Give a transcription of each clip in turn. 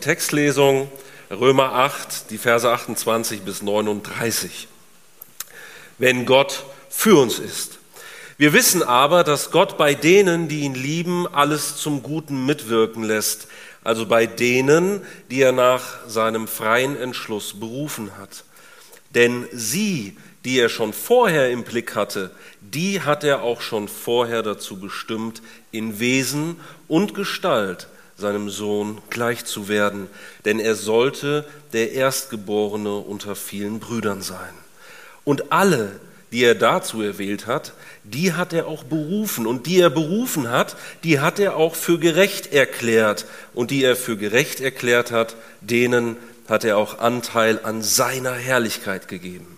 Textlesung Römer 8, die Verse 28 bis 39. Wenn Gott für uns ist. Wir wissen aber, dass Gott bei denen, die ihn lieben, alles zum Guten mitwirken lässt, also bei denen, die er nach seinem freien Entschluss berufen hat. Denn sie, die er schon vorher im Blick hatte, die hat er auch schon vorher dazu bestimmt, in Wesen und Gestalt seinem Sohn gleich zu werden, denn er sollte der Erstgeborene unter vielen Brüdern sein. Und alle, die er dazu erwählt hat, die hat er auch berufen. Und die er berufen hat, die hat er auch für gerecht erklärt. Und die er für gerecht erklärt hat, denen hat er auch Anteil an seiner Herrlichkeit gegeben.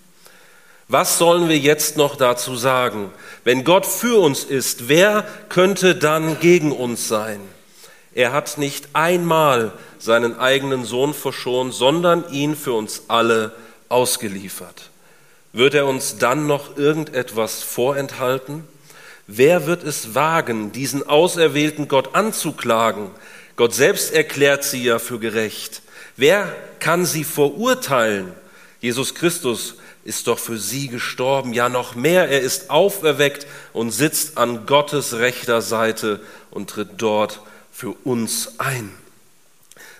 Was sollen wir jetzt noch dazu sagen? Wenn Gott für uns ist, wer könnte dann gegen uns sein? Er hat nicht einmal seinen eigenen Sohn verschont, sondern ihn für uns alle ausgeliefert. Wird er uns dann noch irgendetwas vorenthalten? Wer wird es wagen, diesen auserwählten Gott anzuklagen? Gott selbst erklärt sie ja für gerecht. Wer kann sie verurteilen? Jesus Christus ist doch für sie gestorben, ja noch mehr, er ist auferweckt und sitzt an Gottes rechter Seite und tritt dort für uns ein.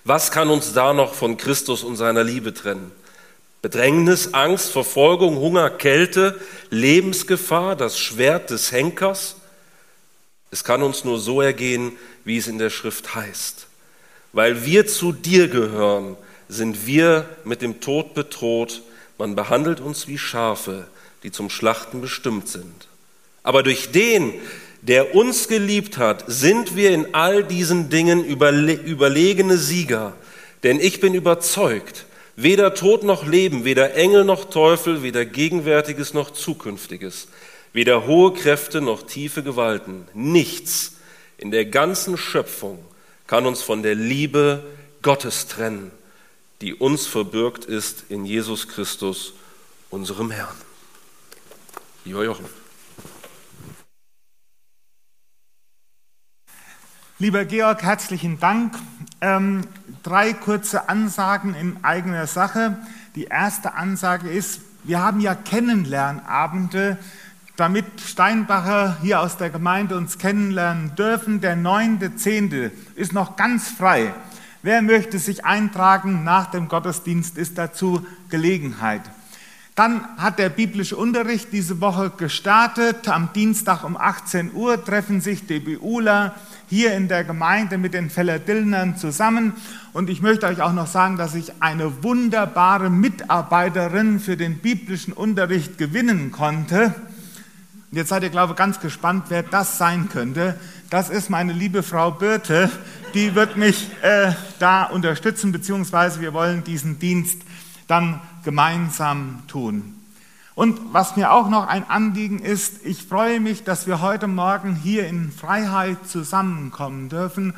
Was kann uns da noch von Christus und seiner Liebe trennen? Bedrängnis, Angst, Verfolgung, Hunger, Kälte, Lebensgefahr, das Schwert des Henkers? Es kann uns nur so ergehen, wie es in der Schrift heißt. Weil wir zu dir gehören, sind wir mit dem Tod bedroht. Man behandelt uns wie Schafe, die zum Schlachten bestimmt sind. Aber durch den, der uns geliebt hat, sind wir in all diesen Dingen überle überlegene Sieger. Denn ich bin überzeugt, weder Tod noch Leben, weder Engel noch Teufel, weder Gegenwärtiges noch Zukünftiges, weder hohe Kräfte noch tiefe Gewalten, nichts in der ganzen Schöpfung kann uns von der Liebe Gottes trennen, die uns verbürgt ist in Jesus Christus, unserem Herrn. Lieber Jochen. Lieber Georg, herzlichen Dank. Ähm, drei kurze Ansagen in eigener Sache. Die erste Ansage ist, wir haben ja Kennenlernabende, damit Steinbacher hier aus der Gemeinde uns kennenlernen dürfen. Der 9.10. ist noch ganz frei. Wer möchte sich eintragen nach dem Gottesdienst, ist dazu Gelegenheit. Dann hat der biblische Unterricht diese Woche gestartet. Am Dienstag um 18 Uhr treffen sich die BUler hier in der Gemeinde mit den Fellerdillnern zusammen. Und ich möchte euch auch noch sagen, dass ich eine wunderbare Mitarbeiterin für den biblischen Unterricht gewinnen konnte. Und jetzt seid ihr, glaube ich, ganz gespannt, wer das sein könnte. Das ist meine liebe Frau Birte. Die wird mich äh, da unterstützen, beziehungsweise wir wollen diesen Dienst dann gemeinsam tun. Und was mir auch noch ein Anliegen ist, ich freue mich, dass wir heute Morgen hier in Freiheit zusammenkommen dürfen.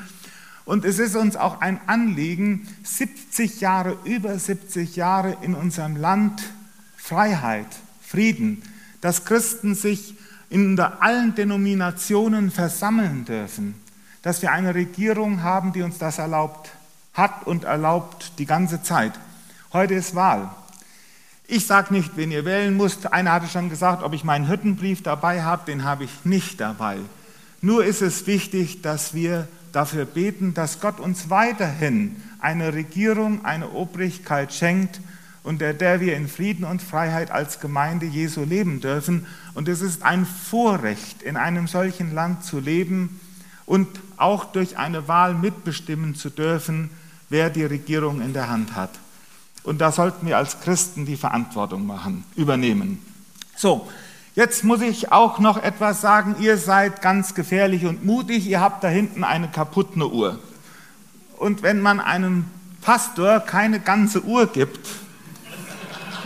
Und es ist uns auch ein Anliegen, 70 Jahre, über 70 Jahre in unserem Land Freiheit, Frieden, dass Christen sich in allen Denominationen versammeln dürfen, dass wir eine Regierung haben, die uns das erlaubt hat und erlaubt die ganze Zeit. Heute ist Wahl. Ich sage nicht, wen ihr wählen müsst. Einer hatte schon gesagt, ob ich meinen Hüttenbrief dabei habe, den habe ich nicht dabei. Nur ist es wichtig, dass wir dafür beten, dass Gott uns weiterhin eine Regierung, eine Obrigkeit schenkt, unter der wir in Frieden und Freiheit als Gemeinde Jesu leben dürfen. Und es ist ein Vorrecht, in einem solchen Land zu leben und auch durch eine Wahl mitbestimmen zu dürfen, wer die Regierung in der Hand hat. Und da sollten wir als Christen die Verantwortung machen, übernehmen. So, jetzt muss ich auch noch etwas sagen. Ihr seid ganz gefährlich und mutig. Ihr habt da hinten eine kaputte Uhr. Und wenn man einem Pastor keine ganze Uhr gibt,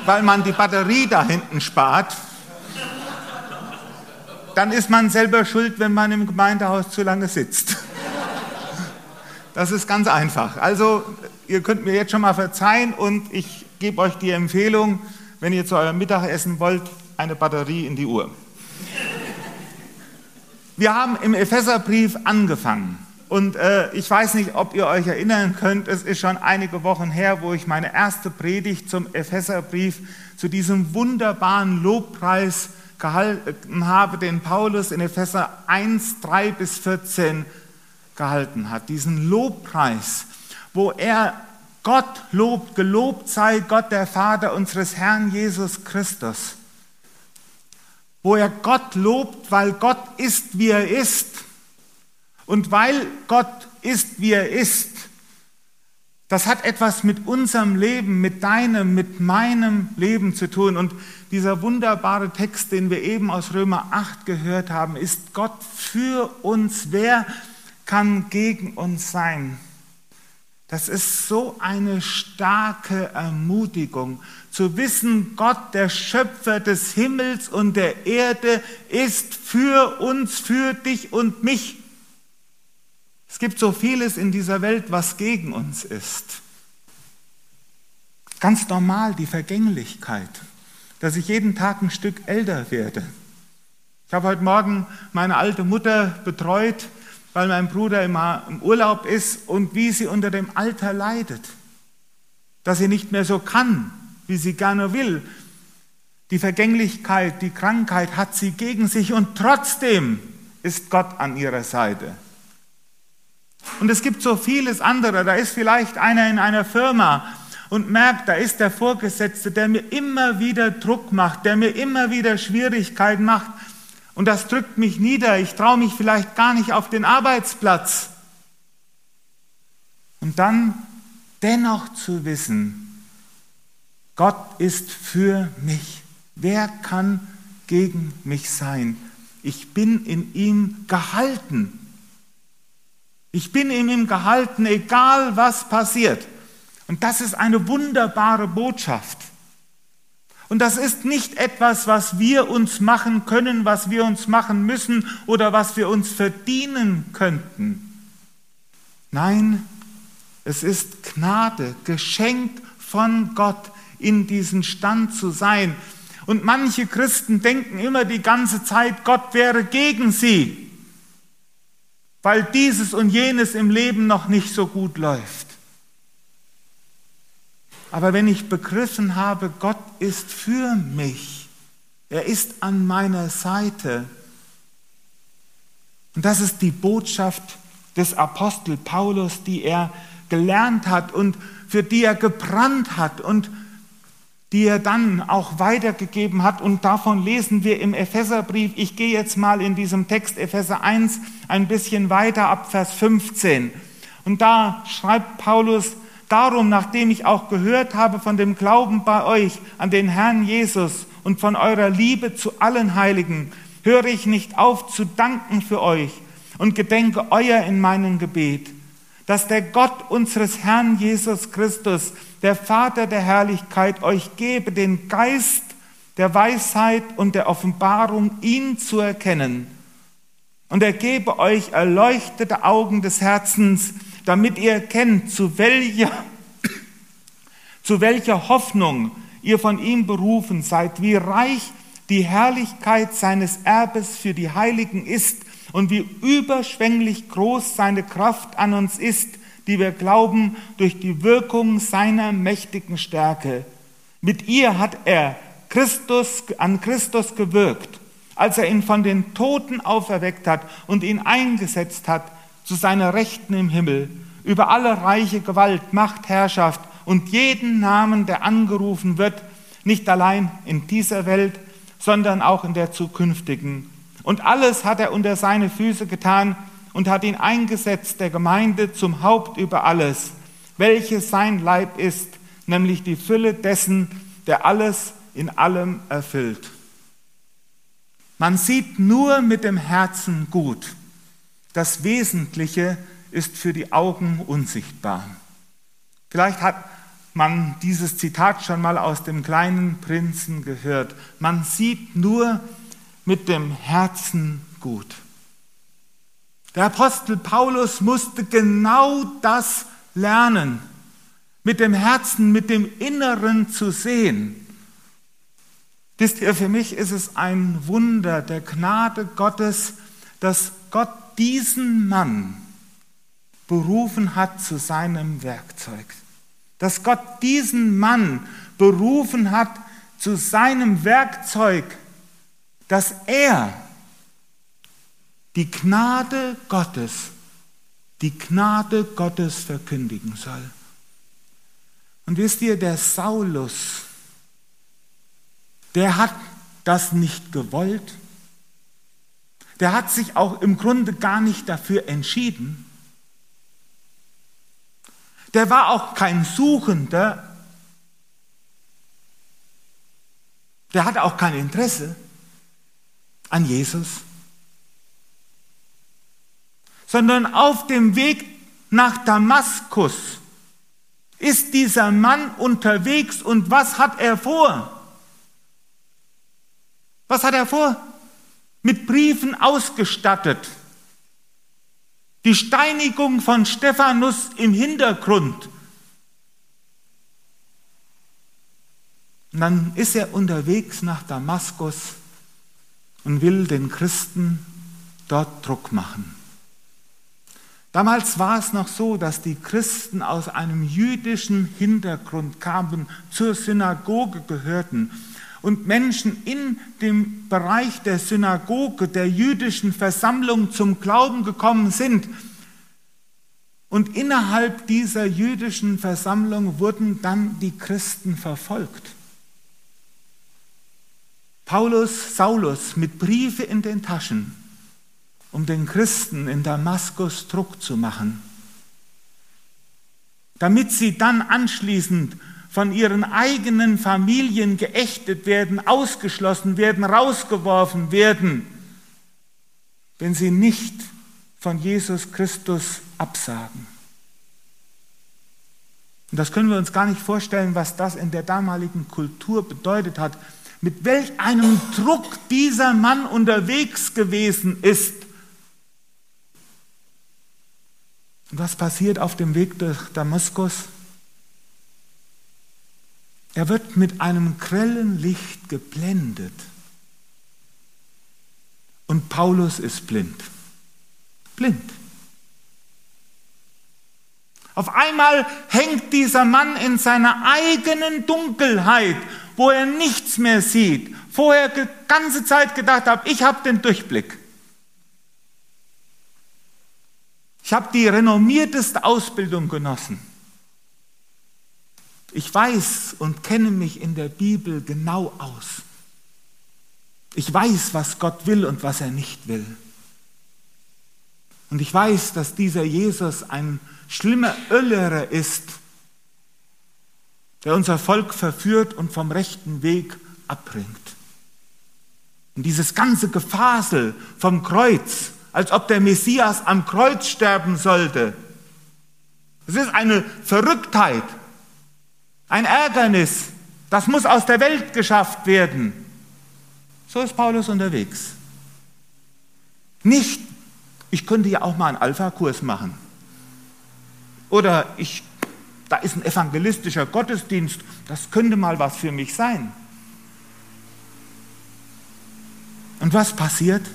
weil man die Batterie da hinten spart, dann ist man selber schuld, wenn man im Gemeindehaus zu lange sitzt. Das ist ganz einfach. Also ihr könnt mir jetzt schon mal verzeihen und ich gebe euch die Empfehlung, wenn ihr zu eurem Mittagessen wollt, eine Batterie in die Uhr. Wir haben im Epheserbrief angefangen Und äh, ich weiß nicht, ob ihr euch erinnern könnt, es ist schon einige Wochen her, wo ich meine erste Predigt zum Epheserbrief, zu diesem wunderbaren Lobpreis gehalten habe, den Paulus in Epheser 1, 3 bis 14 gehalten hat. Diesen Lobpreis, wo er Gott lobt, gelobt sei Gott der Vater unseres Herrn Jesus Christus. Wo er Gott lobt, weil Gott ist, wie er ist und weil Gott ist, wie er ist, das hat etwas mit unserem Leben, mit deinem, mit meinem Leben zu tun. Und dieser wunderbare Text, den wir eben aus Römer 8 gehört haben, ist Gott für uns. Wer kann gegen uns sein? Das ist so eine starke Ermutigung, zu wissen, Gott, der Schöpfer des Himmels und der Erde, ist für uns, für dich und mich. Es gibt so vieles in dieser Welt, was gegen uns ist. Ganz normal die Vergänglichkeit, dass ich jeden Tag ein Stück älter werde. Ich habe heute Morgen meine alte Mutter betreut, weil mein Bruder im Urlaub ist und wie sie unter dem Alter leidet. Dass sie nicht mehr so kann, wie sie gerne will. Die Vergänglichkeit, die Krankheit hat sie gegen sich und trotzdem ist Gott an ihrer Seite. Und es gibt so vieles andere. Da ist vielleicht einer in einer Firma und merkt, da ist der Vorgesetzte, der mir immer wieder Druck macht, der mir immer wieder Schwierigkeiten macht. Und das drückt mich nieder. Ich traue mich vielleicht gar nicht auf den Arbeitsplatz. Und dann dennoch zu wissen, Gott ist für mich. Wer kann gegen mich sein? Ich bin in ihm gehalten. Ich bin in ihm gehalten, egal was passiert. Und das ist eine wunderbare Botschaft. Und das ist nicht etwas, was wir uns machen können, was wir uns machen müssen oder was wir uns verdienen könnten. Nein, es ist Gnade, geschenkt von Gott, in diesen Stand zu sein. Und manche Christen denken immer die ganze Zeit, Gott wäre gegen sie weil dieses und jenes im Leben noch nicht so gut läuft. Aber wenn ich begriffen habe, Gott ist für mich, er ist an meiner Seite, und das ist die Botschaft des Apostel Paulus, die er gelernt hat und für die er gebrannt hat und die er dann auch weitergegeben hat. Und davon lesen wir im Epheserbrief. Ich gehe jetzt mal in diesem Text Epheser 1 ein bisschen weiter ab Vers 15. Und da schreibt Paulus, darum, nachdem ich auch gehört habe von dem Glauben bei euch an den Herrn Jesus und von eurer Liebe zu allen Heiligen, höre ich nicht auf zu danken für euch und gedenke euer in meinem Gebet, dass der Gott unseres Herrn Jesus Christus, der Vater der Herrlichkeit, euch gebe den Geist der Weisheit und der Offenbarung, ihn zu erkennen. Und er gebe euch erleuchtete Augen des Herzens, damit ihr erkennt, zu welcher, zu welcher Hoffnung ihr von ihm berufen seid, wie reich die Herrlichkeit seines Erbes für die Heiligen ist und wie überschwänglich groß seine Kraft an uns ist, die wir glauben durch die Wirkung seiner mächtigen Stärke. Mit ihr hat er Christus, an Christus gewirkt, als er ihn von den Toten auferweckt hat und ihn eingesetzt hat zu seiner Rechten im Himmel, über alle reiche Gewalt, Macht, Herrschaft und jeden Namen, der angerufen wird, nicht allein in dieser Welt, sondern auch in der zukünftigen. Und alles hat er unter seine Füße getan, und hat ihn eingesetzt der Gemeinde zum Haupt über alles, welches sein Leib ist, nämlich die Fülle dessen, der alles in allem erfüllt. Man sieht nur mit dem Herzen gut. Das Wesentliche ist für die Augen unsichtbar. Vielleicht hat man dieses Zitat schon mal aus dem kleinen Prinzen gehört. Man sieht nur mit dem Herzen gut. Der Apostel Paulus musste genau das lernen, mit dem Herzen, mit dem Inneren zu sehen. Wisst ihr, für mich ist es ein Wunder der Gnade Gottes, dass Gott diesen Mann berufen hat zu seinem Werkzeug. Dass Gott diesen Mann berufen hat zu seinem Werkzeug, dass er die Gnade Gottes, die Gnade Gottes verkündigen soll. Und wisst ihr, der Saulus, der hat das nicht gewollt. Der hat sich auch im Grunde gar nicht dafür entschieden. Der war auch kein Suchender. Der hatte auch kein Interesse an Jesus. Sondern auf dem Weg nach Damaskus ist dieser Mann unterwegs und was hat er vor? Was hat er vor? Mit Briefen ausgestattet. Die Steinigung von Stephanus im Hintergrund. Und dann ist er unterwegs nach Damaskus und will den Christen dort Druck machen. Damals war es noch so, dass die Christen aus einem jüdischen Hintergrund kamen, zur Synagoge gehörten und Menschen in dem Bereich der Synagoge, der jüdischen Versammlung zum Glauben gekommen sind. Und innerhalb dieser jüdischen Versammlung wurden dann die Christen verfolgt. Paulus, Saulus mit Briefe in den Taschen, um den Christen in Damaskus Druck zu machen, damit sie dann anschließend von ihren eigenen Familien geächtet werden, ausgeschlossen werden, rausgeworfen werden, wenn sie nicht von Jesus Christus absagen. Und das können wir uns gar nicht vorstellen, was das in der damaligen Kultur bedeutet hat, mit welch einem Druck dieser Mann unterwegs gewesen ist. Und was passiert auf dem Weg durch Damaskus? Er wird mit einem grellen Licht geblendet. Und Paulus ist blind. Blind. Auf einmal hängt dieser Mann in seiner eigenen Dunkelheit, wo er nichts mehr sieht. Vorher die ganze Zeit gedacht habe, ich habe den Durchblick. Ich habe die renommierteste Ausbildung genossen. Ich weiß und kenne mich in der Bibel genau aus. Ich weiß, was Gott will und was er nicht will. Und ich weiß, dass dieser Jesus ein schlimmer Öllerer ist, der unser Volk verführt und vom rechten Weg abbringt. Und dieses ganze Gefasel vom Kreuz, als ob der Messias am Kreuz sterben sollte, es ist eine Verrücktheit, ein Ärgernis, das muss aus der Welt geschafft werden. So ist Paulus unterwegs. Nicht, ich könnte ja auch mal einen Alpha-Kurs machen. Oder ich, da ist ein evangelistischer Gottesdienst, das könnte mal was für mich sein. Und was passiert?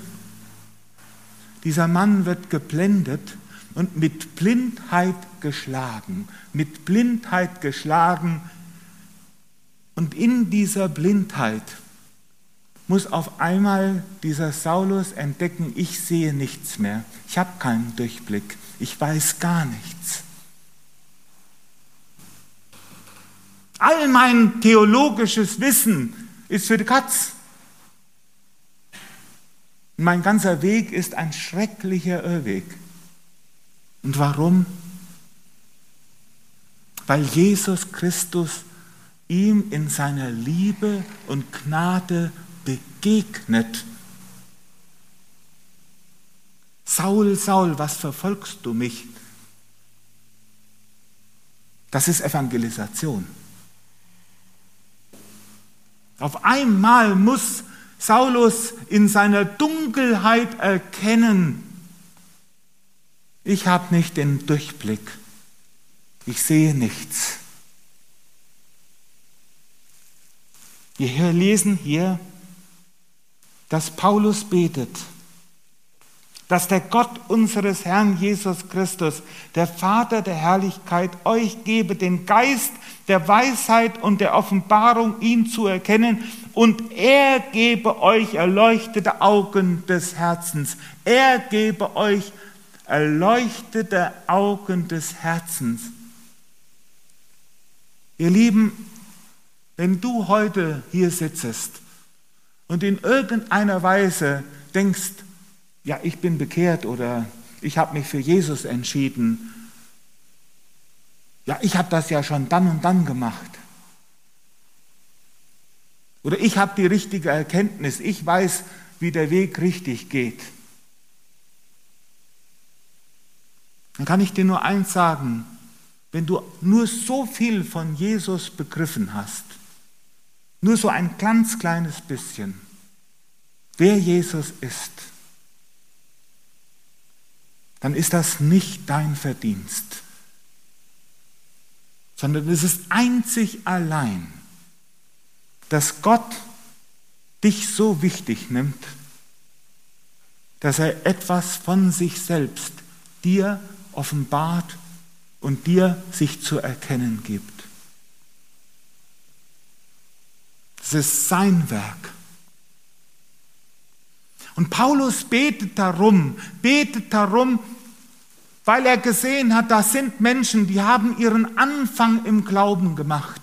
Dieser Mann wird geblendet und mit Blindheit geschlagen, mit Blindheit geschlagen. Und in dieser Blindheit muss auf einmal dieser Saulus entdecken, ich sehe nichts mehr, ich habe keinen Durchblick, ich weiß gar nichts. All mein theologisches Wissen ist für die Katz. Mein ganzer Weg ist ein schrecklicher Irrweg. Und warum? Weil Jesus Christus ihm in seiner Liebe und Gnade begegnet. Saul, Saul, was verfolgst du mich? Das ist Evangelisation. Auf einmal muss Saulus in seiner Dunkelheit erkennen, ich habe nicht den Durchblick. Ich sehe nichts. Wir lesen hier, dass Paulus betet, dass der Gott unseres Herrn Jesus Christus, der Vater der Herrlichkeit, euch gebe den Geist der Weisheit und der Offenbarung, ihn zu erkennen, und er gebe euch erleuchtete Augen des Herzens. Er gebe euch erleuchtete Augen des Herzens. Ihr Lieben, wenn du heute hier sitzt und in irgendeiner Weise denkst, ja, ich bin bekehrt oder ich habe mich für Jesus entschieden. Ja, ich habe das ja schon dann und dann gemacht. Oder ich habe die richtige Erkenntnis, ich weiß, wie der Weg richtig geht. Dann kann ich dir nur eins sagen, wenn du nur so viel von Jesus begriffen hast, nur so ein ganz kleines bisschen, wer Jesus ist, dann ist das nicht dein Verdienst, sondern es ist einzig allein, dass Gott dich so wichtig nimmt, dass er etwas von sich selbst dir offenbart und dir sich zu erkennen gibt. Es ist sein Werk. Und Paulus betet darum, betet darum, weil er gesehen hat, da sind Menschen, die haben ihren Anfang im Glauben gemacht.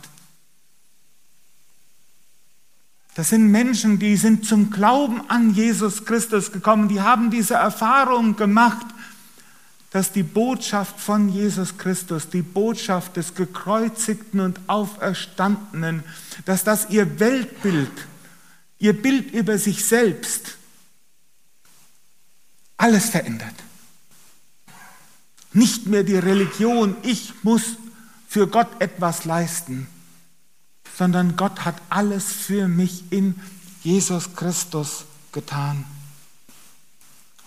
Das sind Menschen, die sind zum Glauben an Jesus Christus gekommen, die haben diese Erfahrung gemacht, dass die Botschaft von Jesus Christus, die Botschaft des gekreuzigten und auferstandenen, dass das ihr Weltbild, ihr Bild über sich selbst, alles verändert. Nicht mehr die Religion, ich muss für Gott etwas leisten, sondern Gott hat alles für mich in Jesus Christus getan.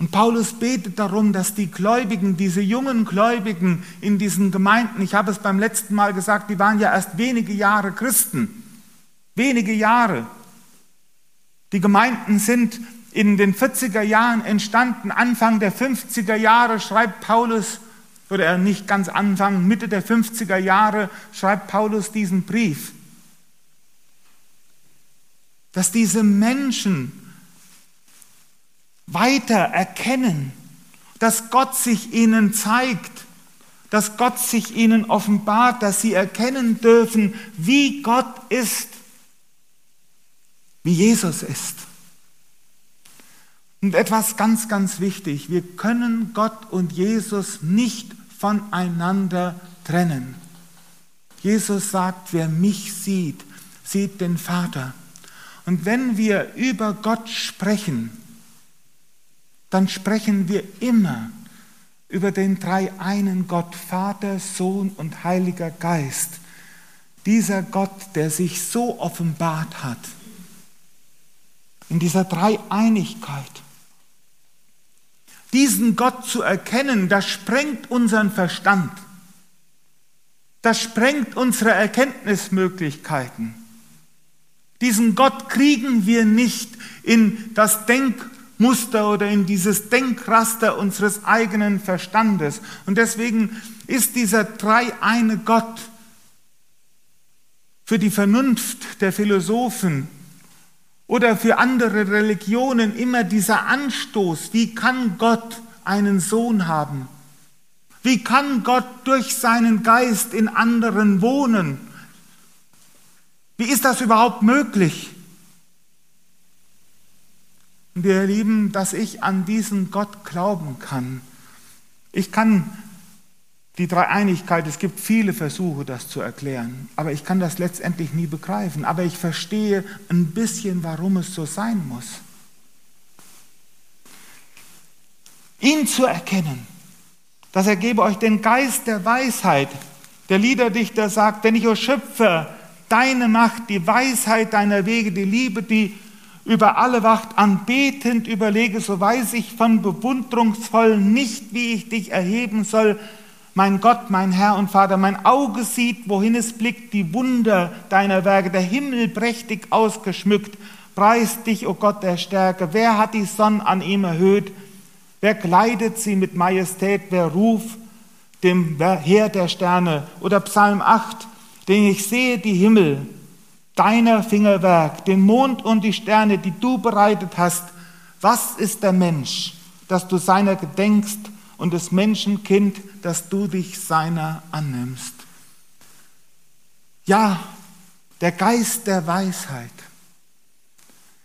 Und Paulus betet darum, dass die Gläubigen, diese jungen Gläubigen in diesen Gemeinden, ich habe es beim letzten Mal gesagt, die waren ja erst wenige Jahre Christen, wenige Jahre. Die Gemeinden sind in den 40er Jahren entstanden, Anfang der 50er Jahre schreibt Paulus, oder nicht ganz Anfang, Mitte der 50er Jahre schreibt Paulus diesen Brief, dass diese Menschen weiter erkennen, dass Gott sich ihnen zeigt, dass Gott sich ihnen offenbart, dass sie erkennen dürfen, wie Gott ist, wie Jesus ist. Und etwas ganz, ganz wichtig, wir können Gott und Jesus nicht voneinander trennen. Jesus sagt, wer mich sieht, sieht den Vater. Und wenn wir über Gott sprechen, dann sprechen wir immer über den dreieinen Gott, Vater, Sohn und Heiliger Geist. Dieser Gott, der sich so offenbart hat, in dieser Dreieinigkeit. Diesen Gott zu erkennen, das sprengt unseren Verstand. Das sprengt unsere Erkenntnismöglichkeiten. Diesen Gott kriegen wir nicht in das Denkmuster oder in dieses Denkraster unseres eigenen Verstandes. Und deswegen ist dieser dreieine Gott für die Vernunft der Philosophen oder für andere Religionen immer dieser Anstoß, wie kann Gott einen Sohn haben? Wie kann Gott durch seinen Geist in anderen wohnen? Wie ist das überhaupt möglich? Und wir erleben, dass ich an diesen Gott glauben kann. Ich kann die Dreieinigkeit, es gibt viele Versuche, das zu erklären, aber ich kann das letztendlich nie begreifen. Aber ich verstehe ein bisschen, warum es so sein muss. Ihn zu erkennen, dass er gebe euch den Geist der Weisheit. Der Liederdichter sagt, denn ich, o Schöpfer, deine Macht, die Weisheit deiner Wege, die Liebe, die über alle Wacht anbetend überlege, so weiß ich von bewundrungsvoll nicht, wie ich dich erheben soll, mein Gott, mein Herr und Vater, mein Auge sieht, wohin es blickt, die Wunder deiner Werke, der Himmel prächtig ausgeschmückt. Preist dich, o oh Gott der Stärke. Wer hat die Sonne an ihm erhöht? Wer kleidet sie mit Majestät? Wer ruft dem Heer der Sterne? Oder Psalm 8, denn ich sehe die Himmel, deiner Fingerwerk, den Mond und die Sterne, die du bereitet hast. Was ist der Mensch, dass du seiner gedenkst und des Menschenkind, dass du dich seiner annimmst? Ja, der Geist der Weisheit.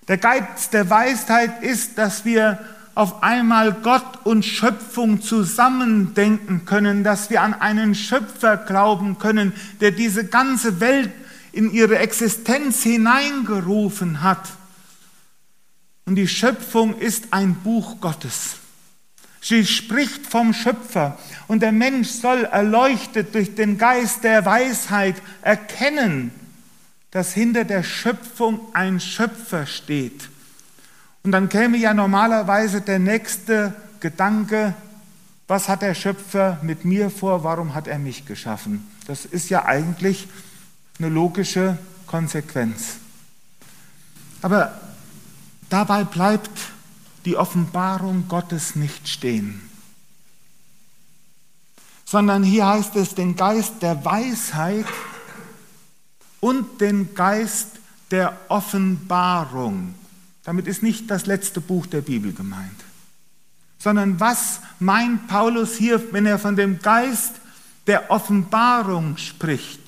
Der Geist der Weisheit ist, dass wir auf einmal Gott und Schöpfung zusammendenken können, dass wir an einen Schöpfer glauben können, der diese ganze Welt in ihre Existenz hineingerufen hat. Und die Schöpfung ist ein Buch Gottes. Sie spricht vom Schöpfer und der Mensch soll erleuchtet durch den Geist der Weisheit erkennen, dass hinter der Schöpfung ein Schöpfer steht und dann käme ja normalerweise der nächste Gedanke, was hat der Schöpfer mit mir vor, warum hat er mich geschaffen? Das ist ja eigentlich eine logische Konsequenz. Aber dabei bleibt die Offenbarung Gottes nicht stehen, sondern hier heißt es den Geist der Weisheit und den Geist der Offenbarung. Damit ist nicht das letzte Buch der Bibel gemeint, sondern was meint Paulus hier, wenn er von dem Geist der Offenbarung spricht?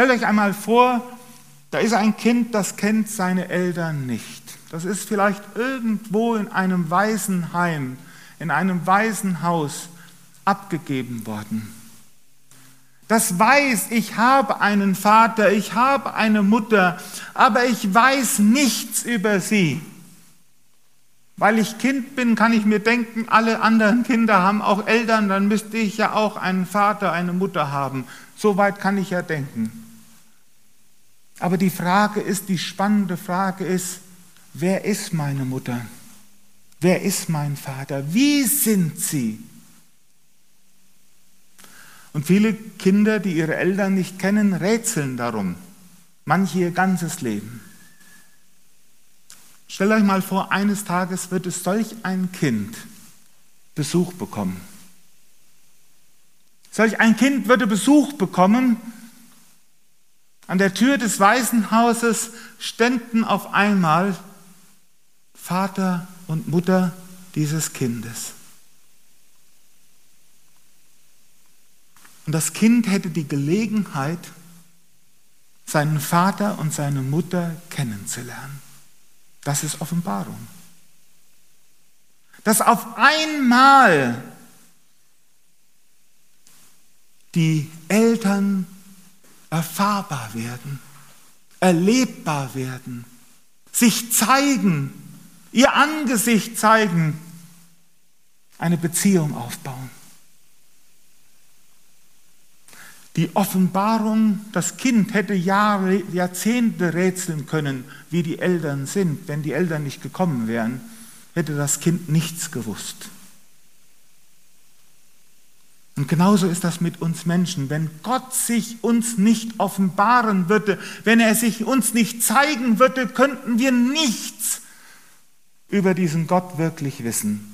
Stellt euch einmal vor, da ist ein Kind, das kennt seine Eltern nicht. Das ist vielleicht irgendwo in einem Waisenheim, in einem Waisenhaus abgegeben worden das weiß, ich habe einen Vater, ich habe eine Mutter, aber ich weiß nichts über sie. Weil ich Kind bin, kann ich mir denken, alle anderen Kinder haben auch Eltern, dann müsste ich ja auch einen Vater, eine Mutter haben. So weit kann ich ja denken. Aber die Frage ist, die spannende Frage ist, wer ist meine Mutter? Wer ist mein Vater? Wie sind sie? Und viele Kinder, die ihre Eltern nicht kennen, rätseln darum. Manche ihr ganzes Leben. Stellt euch mal vor, eines Tages wird es solch ein Kind Besuch bekommen. Solch ein Kind würde Besuch bekommen. An der Tür des Waisenhauses ständen auf einmal Vater und Mutter dieses Kindes. Und das Kind hätte die Gelegenheit, seinen Vater und seine Mutter kennenzulernen. Das ist Offenbarung. Dass auf einmal die Eltern erfahrbar werden, erlebbar werden, sich zeigen, ihr Angesicht zeigen, eine Beziehung aufbauen. Die Offenbarung, das Kind hätte Jahre, Jahrzehnte rätseln können, wie die Eltern sind. Wenn die Eltern nicht gekommen wären, hätte das Kind nichts gewusst. Und genauso ist das mit uns Menschen. Wenn Gott sich uns nicht offenbaren würde, wenn er sich uns nicht zeigen würde, könnten wir nichts über diesen Gott wirklich wissen.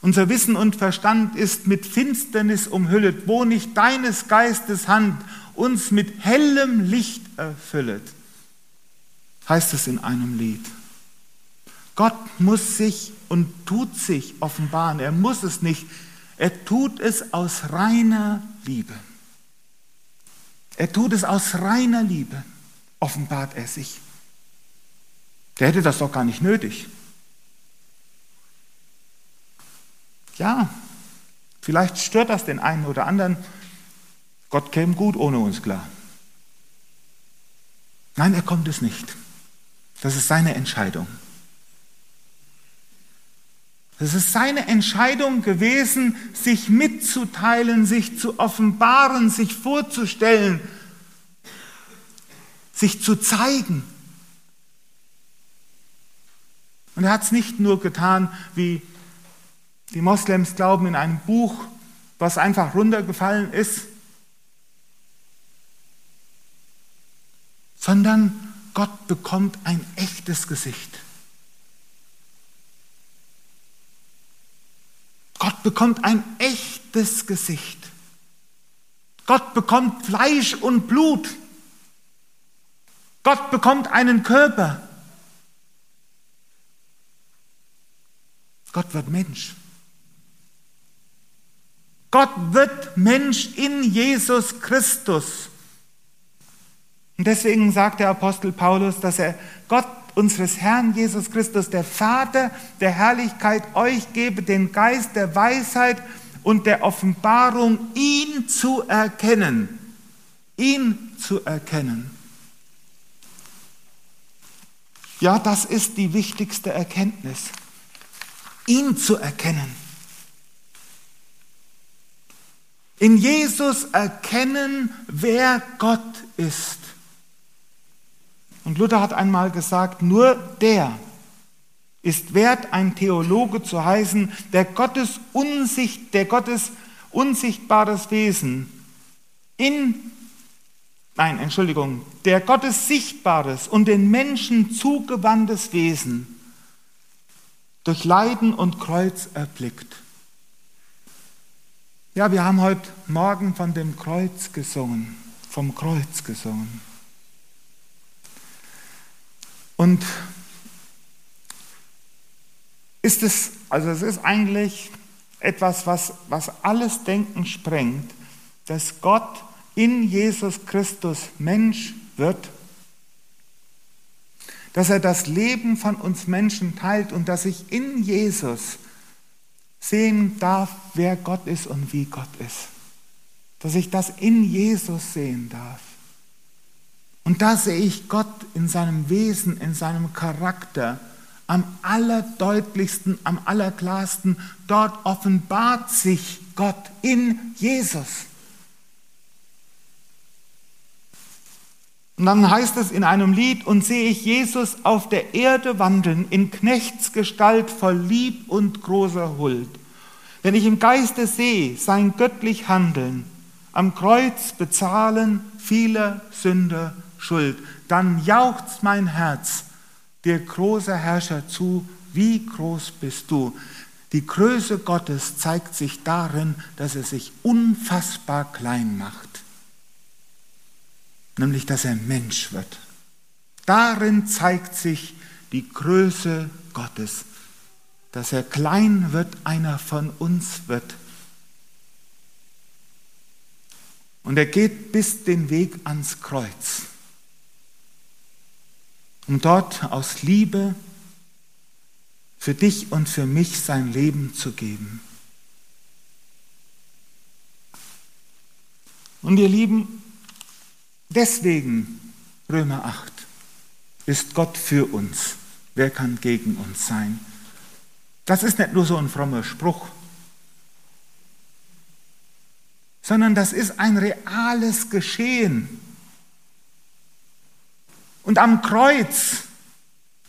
Unser Wissen und Verstand ist mit Finsternis umhüllet, wo nicht deines Geistes Hand uns mit hellem Licht erfüllet, heißt es in einem Lied. Gott muss sich und tut sich offenbaren. Er muss es nicht. Er tut es aus reiner Liebe. Er tut es aus reiner Liebe. Offenbart er sich. Der hätte das doch gar nicht nötig. Ja, vielleicht stört das den einen oder anderen. Gott käme gut ohne uns klar. Nein, er kommt es nicht. Das ist seine Entscheidung. Es ist seine Entscheidung gewesen, sich mitzuteilen, sich zu offenbaren, sich vorzustellen, sich zu zeigen. Und er hat es nicht nur getan, wie die Moslems glauben in einem Buch, was einfach runtergefallen ist, sondern Gott bekommt ein echtes Gesicht. Gott bekommt ein echtes Gesicht. Gott bekommt Fleisch und Blut. Gott bekommt einen Körper. Gott wird Mensch. Gott wird Mensch in Jesus Christus. Und deswegen sagt der Apostel Paulus, dass er Gott unseres Herrn Jesus Christus, der Vater der Herrlichkeit, euch gebe den Geist der Weisheit und der Offenbarung, ihn zu erkennen. Ihn zu erkennen. Ja, das ist die wichtigste Erkenntnis. Ihn zu erkennen. In Jesus erkennen, wer Gott ist. Und Luther hat einmal gesagt, nur der ist wert, ein Theologe zu heißen, der Gottes, Unsicht, der Gottes unsichtbares Wesen in, nein, Entschuldigung, der Gottes sichtbares und den Menschen zugewandtes Wesen durch Leiden und Kreuz erblickt. Ja, wir haben heute Morgen von dem Kreuz gesungen, vom Kreuz gesungen. Und ist es, also es ist eigentlich etwas, was, was alles Denken sprengt, dass Gott in Jesus Christus Mensch wird, dass er das Leben von uns Menschen teilt und dass ich in Jesus sehen darf, wer Gott ist und wie Gott ist. Dass ich das in Jesus sehen darf. Und da sehe ich Gott in seinem Wesen, in seinem Charakter am allerdeutlichsten, am allerklarsten. Dort offenbart sich Gott in Jesus. Und dann heißt es in einem Lied, und sehe ich Jesus auf der Erde wandeln, in Knechtsgestalt voll Lieb und großer Huld. Wenn ich im Geiste sehe, sein göttlich Handeln, am Kreuz bezahlen vieler Sünder Schuld, dann jauchzt mein Herz dir großer Herrscher zu, wie groß bist du. Die Größe Gottes zeigt sich darin, dass er sich unfassbar klein macht nämlich dass er Mensch wird. Darin zeigt sich die Größe Gottes, dass er klein wird, einer von uns wird. Und er geht bis den Weg ans Kreuz, um dort aus Liebe für dich und für mich sein Leben zu geben. Und ihr Lieben, Deswegen, Römer 8, ist Gott für uns. Wer kann gegen uns sein? Das ist nicht nur so ein frommer Spruch, sondern das ist ein reales Geschehen. Und am Kreuz,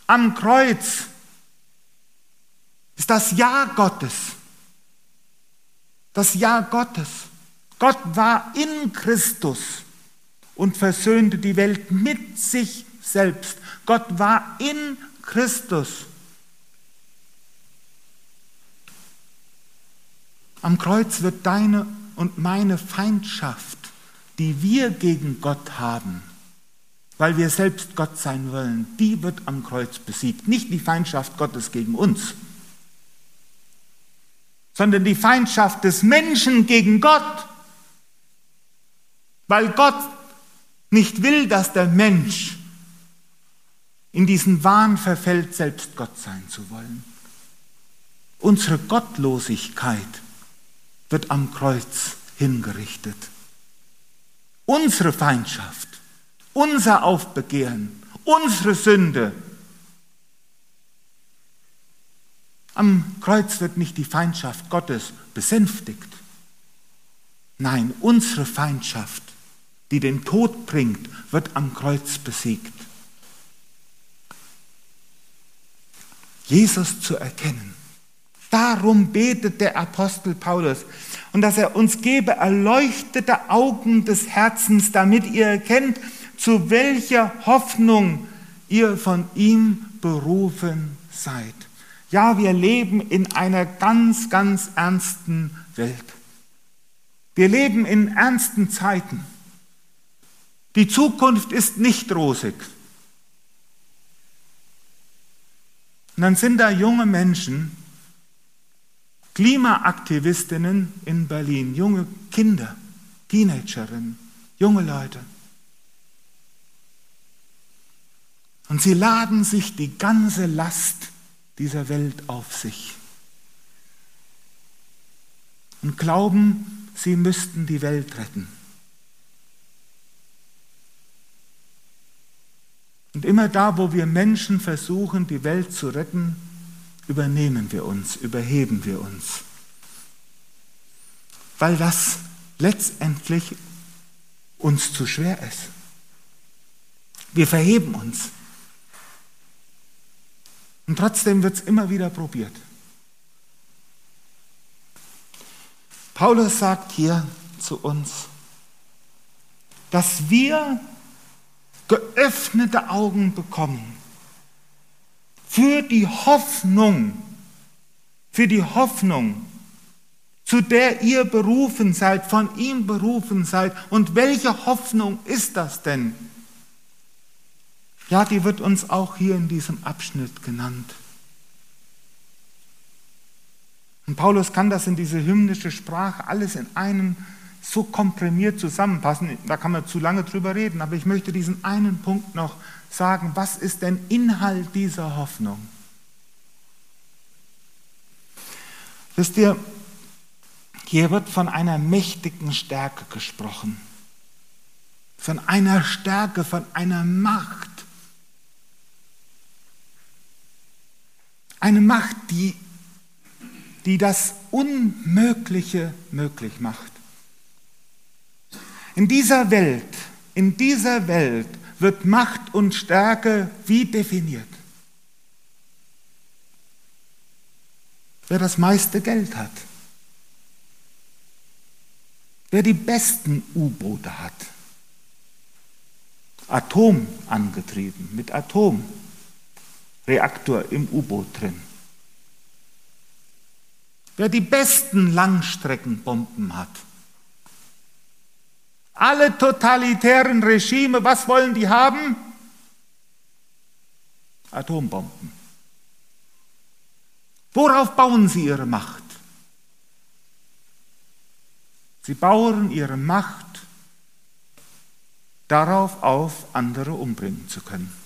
am Kreuz ist das Ja Gottes. Das Ja Gottes. Gott war in Christus und versöhnte die Welt mit sich selbst. Gott war in Christus. Am Kreuz wird deine und meine Feindschaft, die wir gegen Gott haben, weil wir selbst Gott sein wollen, die wird am Kreuz besiegt. Nicht die Feindschaft Gottes gegen uns, sondern die Feindschaft des Menschen gegen Gott. Weil Gott nicht will, dass der Mensch in diesen Wahn verfällt, selbst Gott sein zu wollen. Unsere Gottlosigkeit wird am Kreuz hingerichtet. Unsere Feindschaft, unser Aufbegehren, unsere Sünde. Am Kreuz wird nicht die Feindschaft Gottes besänftigt. Nein, unsere Feindschaft die den Tod bringt, wird am Kreuz besiegt. Jesus zu erkennen. Darum betet der Apostel Paulus und dass er uns gebe erleuchtete Augen des Herzens, damit ihr erkennt, zu welcher Hoffnung ihr von ihm berufen seid. Ja, wir leben in einer ganz, ganz ernsten Welt. Wir leben in ernsten Zeiten. Die Zukunft ist nicht rosig. Und dann sind da junge Menschen, Klimaaktivistinnen in Berlin, junge Kinder, Teenagerinnen, junge Leute. Und sie laden sich die ganze Last dieser Welt auf sich und glauben, sie müssten die Welt retten. Und immer da, wo wir Menschen versuchen, die Welt zu retten, übernehmen wir uns, überheben wir uns. Weil das letztendlich uns zu schwer ist. Wir verheben uns. Und trotzdem wird es immer wieder probiert. Paulus sagt hier zu uns, dass wir geöffnete Augen bekommen für die Hoffnung, für die Hoffnung, zu der ihr berufen seid, von ihm berufen seid. Und welche Hoffnung ist das denn? Ja, die wird uns auch hier in diesem Abschnitt genannt. Und Paulus kann das in diese hymnische Sprache alles in einem so komprimiert zusammenpassen. Da kann man zu lange drüber reden, aber ich möchte diesen einen Punkt noch sagen. Was ist denn Inhalt dieser Hoffnung? Wisst ihr, hier wird von einer mächtigen Stärke gesprochen. Von einer Stärke, von einer Macht. Eine Macht, die, die das Unmögliche möglich macht. In dieser Welt, in dieser Welt wird Macht und Stärke wie definiert? Wer das meiste Geld hat, wer die besten U-Boote hat, Atom angetrieben, mit Atomreaktor im U-Boot drin. Wer die besten Langstreckenbomben hat, alle totalitären Regime, was wollen die haben? Atombomben. Worauf bauen sie ihre Macht? Sie bauen ihre Macht darauf auf, andere umbringen zu können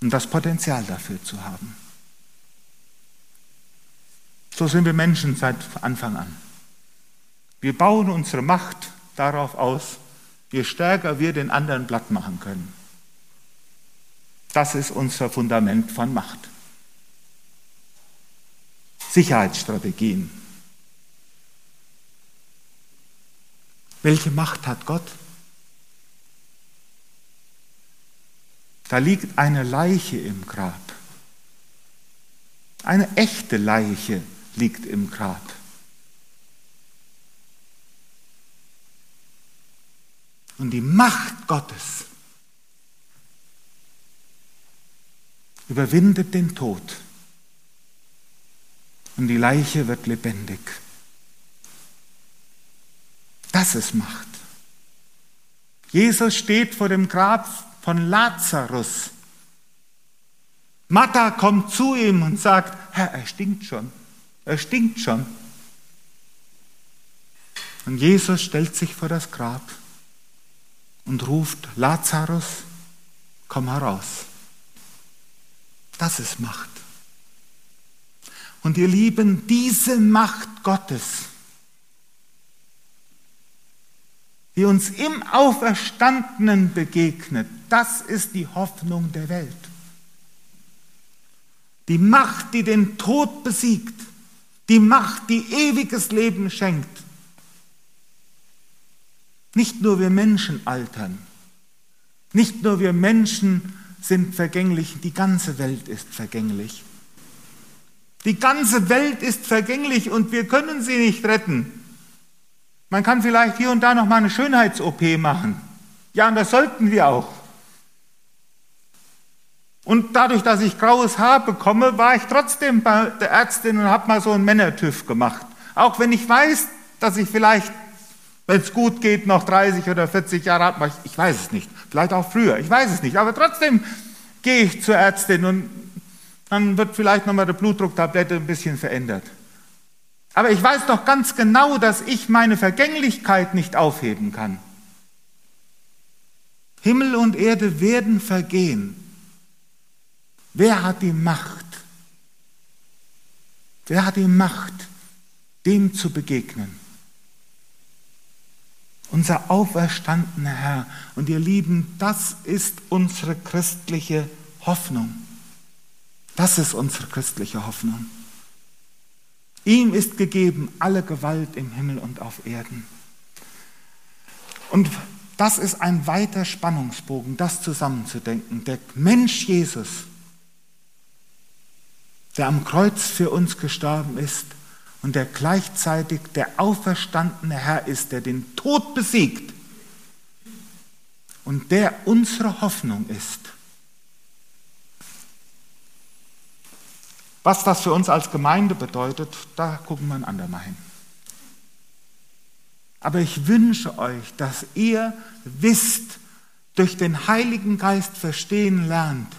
und das Potenzial dafür zu haben. So sind wir Menschen seit Anfang an. Wir bauen unsere Macht darauf aus, je stärker wir den anderen platt machen können. Das ist unser Fundament von Macht. Sicherheitsstrategien. Welche Macht hat Gott? Da liegt eine Leiche im Grab. Eine echte Leiche liegt im Grab. Und die Macht Gottes überwindet den Tod. Und die Leiche wird lebendig. Das ist Macht. Jesus steht vor dem Grab von Lazarus. Martha kommt zu ihm und sagt, Herr, er stinkt schon. Er stinkt schon. Und Jesus stellt sich vor das Grab und ruft, Lazarus, komm heraus. Das ist Macht. Und ihr Lieben, diese Macht Gottes, die uns im Auferstandenen begegnet, das ist die Hoffnung der Welt. Die Macht, die den Tod besiegt, die Macht, die ewiges Leben schenkt, nicht nur wir Menschen altern, nicht nur wir Menschen sind vergänglich, die ganze Welt ist vergänglich. Die ganze Welt ist vergänglich und wir können sie nicht retten. Man kann vielleicht hier und da noch mal eine Schönheits-OP machen. Ja, und das sollten wir auch. Und dadurch, dass ich graues Haar bekomme, war ich trotzdem bei der Ärztin und habe mal so einen Männertüv gemacht. Auch wenn ich weiß, dass ich vielleicht, wenn es gut geht, noch 30 oder 40 Jahre habe. Ich weiß es nicht. Vielleicht auch früher. Ich weiß es nicht. Aber trotzdem gehe ich zur Ärztin und dann wird vielleicht nochmal die Blutdrucktablette ein bisschen verändert. Aber ich weiß doch ganz genau, dass ich meine Vergänglichkeit nicht aufheben kann. Himmel und Erde werden vergehen. Wer hat die Macht? Wer hat die Macht, dem zu begegnen? Unser auferstandener Herr. Und ihr Lieben, das ist unsere christliche Hoffnung. Das ist unsere christliche Hoffnung. Ihm ist gegeben alle Gewalt im Himmel und auf Erden. Und das ist ein weiter Spannungsbogen, das zusammenzudenken. Der Mensch Jesus der am Kreuz für uns gestorben ist und der gleichzeitig der auferstandene Herr ist, der den Tod besiegt und der unsere Hoffnung ist. Was das für uns als Gemeinde bedeutet, da gucken wir ein andermal hin. Aber ich wünsche euch, dass ihr wisst, durch den Heiligen Geist verstehen lernt,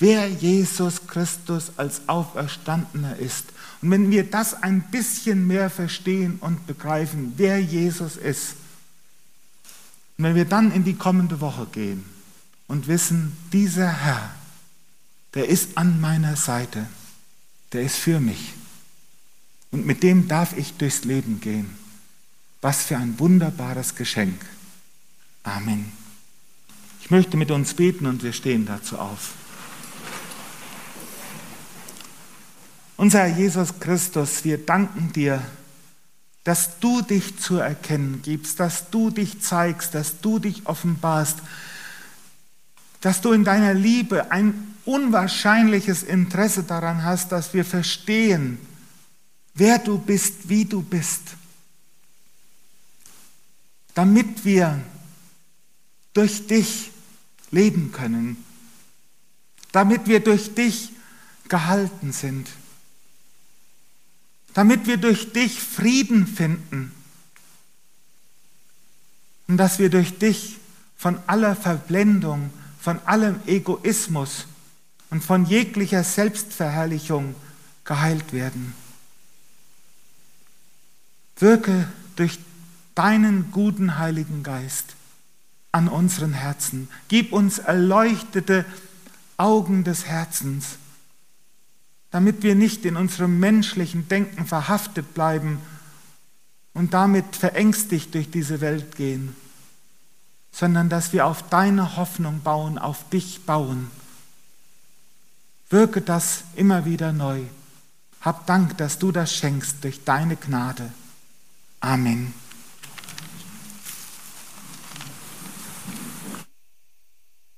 wer Jesus Christus als Auferstandener ist. Und wenn wir das ein bisschen mehr verstehen und begreifen, wer Jesus ist, und wenn wir dann in die kommende Woche gehen und wissen, dieser Herr, der ist an meiner Seite, der ist für mich. Und mit dem darf ich durchs Leben gehen. Was für ein wunderbares Geschenk. Amen. Ich möchte mit uns beten und wir stehen dazu auf. Unser Jesus Christus, wir danken dir, dass du dich zu erkennen gibst, dass du dich zeigst, dass du dich offenbarst, dass du in deiner Liebe ein unwahrscheinliches Interesse daran hast, dass wir verstehen, wer du bist, wie du bist, damit wir durch dich leben können, damit wir durch dich gehalten sind. Damit wir durch dich Frieden finden. Und dass wir durch dich von aller Verblendung, von allem Egoismus und von jeglicher Selbstverherrlichung geheilt werden. Wirke durch deinen guten Heiligen Geist an unseren Herzen. Gib uns erleuchtete Augen des Herzens damit wir nicht in unserem menschlichen Denken verhaftet bleiben und damit verängstigt durch diese Welt gehen, sondern dass wir auf deine Hoffnung bauen, auf dich bauen. Wirke das immer wieder neu. Hab Dank, dass du das schenkst durch deine Gnade. Amen.